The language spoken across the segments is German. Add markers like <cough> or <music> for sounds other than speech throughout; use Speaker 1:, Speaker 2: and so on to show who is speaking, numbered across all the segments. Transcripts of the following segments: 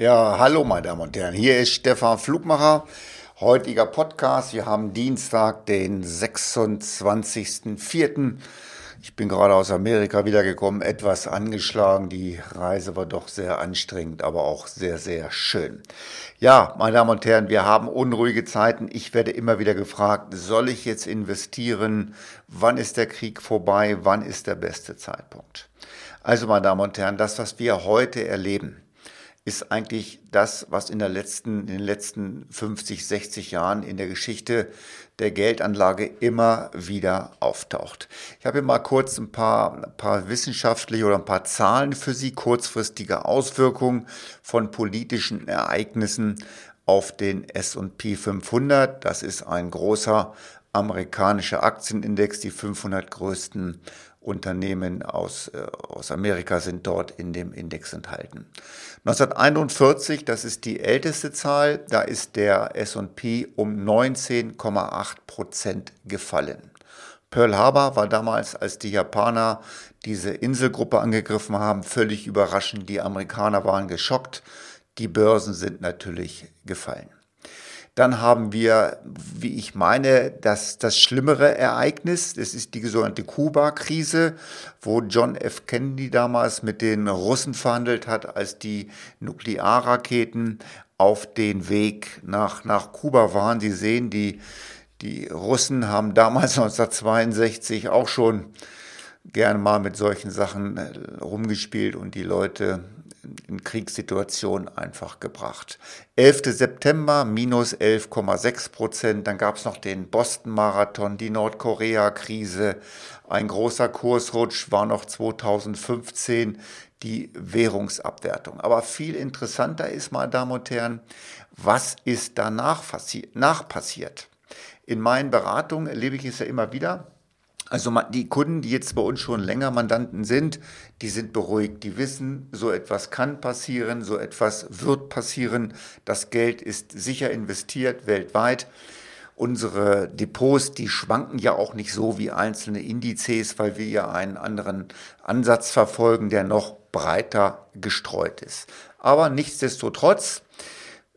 Speaker 1: Ja, hallo meine Damen und Herren, hier ist Stefan Flugmacher. Heutiger Podcast. Wir haben Dienstag, den 26.04. Ich bin gerade aus Amerika wiedergekommen, etwas angeschlagen. Die Reise war doch sehr anstrengend, aber auch sehr, sehr schön. Ja, meine Damen und Herren, wir haben unruhige Zeiten. Ich werde immer wieder gefragt, soll ich jetzt investieren? Wann ist der Krieg vorbei? Wann ist der beste Zeitpunkt? Also, meine Damen und Herren, das, was wir heute erleben, ist eigentlich das, was in, der letzten, in den letzten 50, 60 Jahren in der Geschichte der Geldanlage immer wieder auftaucht. Ich habe hier mal kurz ein paar, ein paar wissenschaftliche oder ein paar Zahlen für Sie, kurzfristige Auswirkungen von politischen Ereignissen auf den S&P 500. Das ist ein großer amerikanischer Aktienindex, die 500 größten Unternehmen aus, äh, aus Amerika sind dort in dem Index enthalten. 1941, das ist die älteste Zahl, da ist der S&P um 19,8 Prozent gefallen. Pearl Harbor war damals, als die Japaner diese Inselgruppe angegriffen haben, völlig überraschend. Die Amerikaner waren geschockt. Die Börsen sind natürlich gefallen. Dann haben wir, wie ich meine, das, das schlimmere Ereignis. Das ist die sogenannte Kuba-Krise, wo John F. Kennedy damals mit den Russen verhandelt hat, als die Nuklearraketen auf den Weg nach, nach Kuba waren. Sie sehen, die, die Russen haben damals <laughs> 1962 auch schon gerne mal mit solchen Sachen äh, rumgespielt und die Leute in Kriegssituationen einfach gebracht. 11. September minus 11,6 Prozent. Dann gab es noch den Boston-Marathon, die Nordkorea-Krise. Ein großer Kursrutsch war noch 2015 die Währungsabwertung. Aber viel interessanter ist, meine Damen und Herren, was ist danach passiert? In meinen Beratungen erlebe ich es ja immer wieder, also die Kunden, die jetzt bei uns schon länger Mandanten sind, die sind beruhigt. Die wissen, so etwas kann passieren, so etwas wird passieren. Das Geld ist sicher investiert weltweit. Unsere Depots, die schwanken ja auch nicht so wie einzelne Indizes, weil wir ja einen anderen Ansatz verfolgen, der noch breiter gestreut ist. Aber nichtsdestotrotz,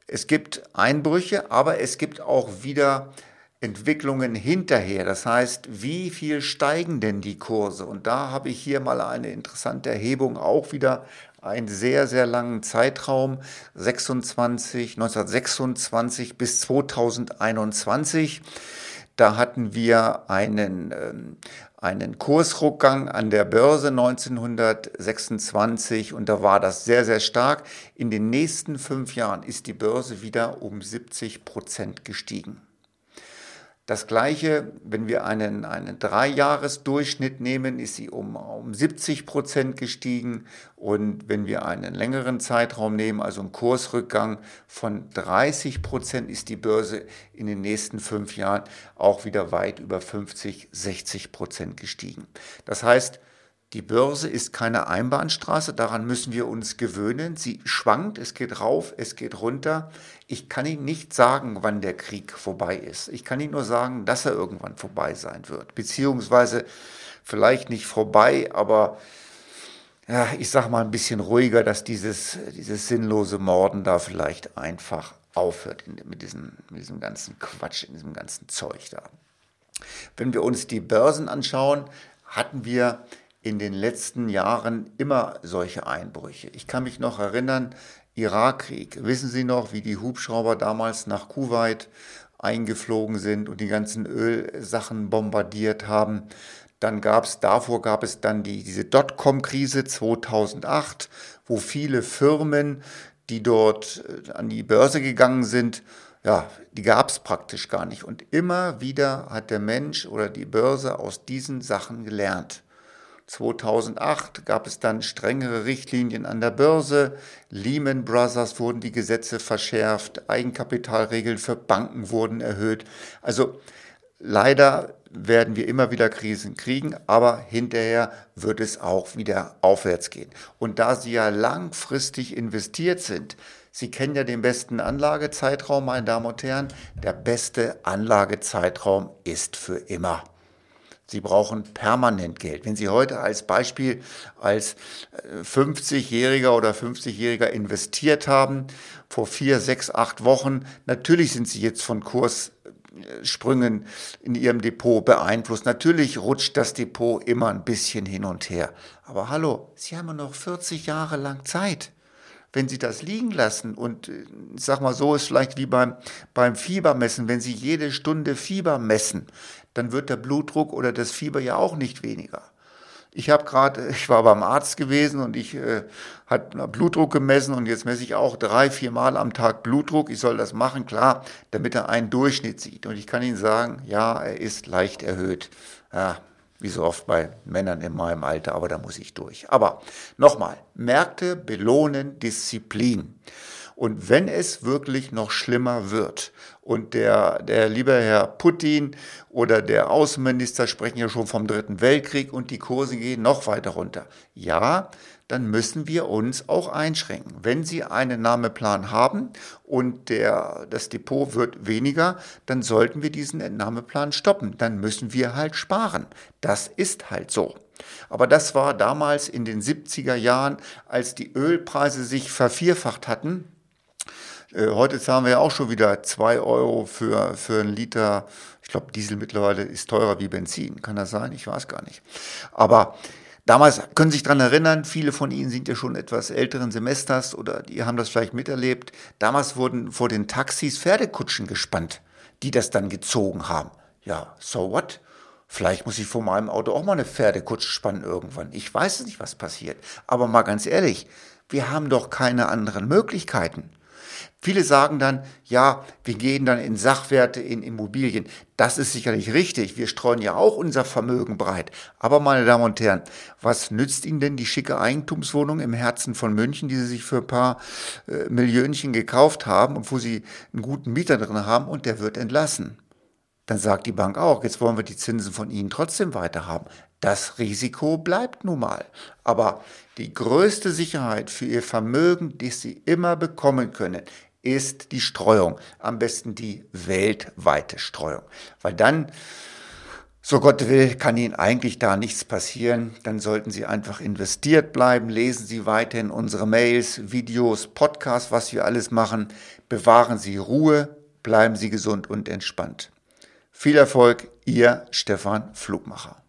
Speaker 1: es gibt Einbrüche, aber es gibt auch wieder Entwicklungen hinterher. Das heißt, wie viel steigen denn die Kurse? Und da habe ich hier mal eine interessante Erhebung, auch wieder einen sehr, sehr langen Zeitraum, 26, 1926 bis 2021. Da hatten wir einen, ähm, einen Kursrückgang an der Börse 1926 und da war das sehr, sehr stark. In den nächsten fünf Jahren ist die Börse wieder um 70 Prozent gestiegen. Das gleiche, wenn wir einen, einen Dreijahresdurchschnitt nehmen, ist sie um, um 70 Prozent gestiegen. Und wenn wir einen längeren Zeitraum nehmen, also einen Kursrückgang von 30 Prozent, ist die Börse in den nächsten fünf Jahren auch wieder weit über 50, 60 Prozent gestiegen. Das heißt, die Börse ist keine Einbahnstraße, daran müssen wir uns gewöhnen. Sie schwankt, es geht rauf, es geht runter. Ich kann Ihnen nicht sagen, wann der Krieg vorbei ist. Ich kann Ihnen nur sagen, dass er irgendwann vorbei sein wird. Beziehungsweise vielleicht nicht vorbei, aber ja, ich sage mal ein bisschen ruhiger, dass dieses, dieses sinnlose Morden da vielleicht einfach aufhört mit diesem, mit diesem ganzen Quatsch, in diesem ganzen Zeug da. Wenn wir uns die Börsen anschauen, hatten wir in den letzten Jahren immer solche Einbrüche. Ich kann mich noch erinnern, Irakkrieg. Wissen Sie noch, wie die Hubschrauber damals nach Kuwait eingeflogen sind und die ganzen Ölsachen bombardiert haben? Dann gab es, davor gab es dann die, diese Dotcom-Krise 2008, wo viele Firmen, die dort äh, an die Börse gegangen sind, ja, die gab es praktisch gar nicht. Und immer wieder hat der Mensch oder die Börse aus diesen Sachen gelernt. 2008 gab es dann strengere Richtlinien an der Börse. Lehman Brothers wurden die Gesetze verschärft. Eigenkapitalregeln für Banken wurden erhöht. Also leider werden wir immer wieder Krisen kriegen, aber hinterher wird es auch wieder aufwärts gehen. Und da Sie ja langfristig investiert sind, Sie kennen ja den besten Anlagezeitraum, meine Damen und Herren, der beste Anlagezeitraum ist für immer. Sie brauchen permanent Geld. Wenn Sie heute als Beispiel als 50-Jähriger äh, oder 50-Jähriger investiert haben, vor vier, sechs, acht Wochen, natürlich sind Sie jetzt von Kurssprüngen in Ihrem Depot beeinflusst. Natürlich rutscht das Depot immer ein bisschen hin und her. Aber hallo, Sie haben noch 40 Jahre lang Zeit wenn Sie das liegen lassen und ich sag mal so ist vielleicht wie beim, beim Fiebermessen, wenn Sie jede Stunde Fieber messen, dann wird der Blutdruck oder das Fieber ja auch nicht weniger. Ich habe gerade, <laughs> ich war beim Arzt gewesen und ich äh, hat Blutdruck gemessen und jetzt messe ich auch drei, vier Mal am Tag Blutdruck. Ich soll das machen, klar, damit er einen Durchschnitt sieht. Und ich kann Ihnen sagen, ja, er ist leicht erhöht. Ja, wie so oft bei Männern in meinem Alter, aber da muss ich durch. Aber nochmal, Märkte belohnen Disziplin. Und wenn es wirklich noch schlimmer wird und der, der liebe Herr Putin oder der Außenminister sprechen ja schon vom Dritten Weltkrieg und die Kurse gehen noch weiter runter. Ja, dann müssen wir uns auch einschränken. Wenn Sie einen Entnahmeplan haben und der, das Depot wird weniger, dann sollten wir diesen Entnahmeplan stoppen. Dann müssen wir halt sparen. Das ist halt so. Aber das war damals in den 70er Jahren, als die Ölpreise sich vervierfacht hatten, äh, heute zahlen wir ja auch schon wieder zwei Euro für, für einen Liter. Ich glaube, Diesel mittlerweile ist teurer wie Benzin. Kann das sein? Ich weiß gar nicht. Aber damals können Sie sich dran erinnern, viele von Ihnen sind ja schon etwas älteren Semesters oder die haben das vielleicht miterlebt. Damals wurden vor den Taxis Pferdekutschen gespannt, die das dann gezogen haben. Ja, so what? Vielleicht muss ich vor meinem Auto auch mal eine Pferdekutsche spannen irgendwann. Ich weiß nicht, was passiert. Aber mal ganz ehrlich, wir haben doch keine anderen Möglichkeiten. Viele sagen dann, ja, wir gehen dann in Sachwerte, in Immobilien. Das ist sicherlich richtig. Wir streuen ja auch unser Vermögen breit. Aber meine Damen und Herren, was nützt Ihnen denn die schicke Eigentumswohnung im Herzen von München, die Sie sich für ein paar äh, Millionchen gekauft haben und wo Sie einen guten Mieter drin haben und der wird entlassen? Dann sagt die Bank auch, jetzt wollen wir die Zinsen von Ihnen trotzdem weiter haben. Das Risiko bleibt nun mal. Aber die größte Sicherheit für Ihr Vermögen, die Sie immer bekommen können, ist die Streuung. Am besten die weltweite Streuung. Weil dann, so Gott will, kann Ihnen eigentlich da nichts passieren. Dann sollten Sie einfach investiert bleiben. Lesen Sie weiterhin unsere Mails, Videos, Podcasts, was wir alles machen. Bewahren Sie Ruhe. Bleiben Sie gesund und entspannt. Viel Erfolg, Ihr Stefan Flugmacher.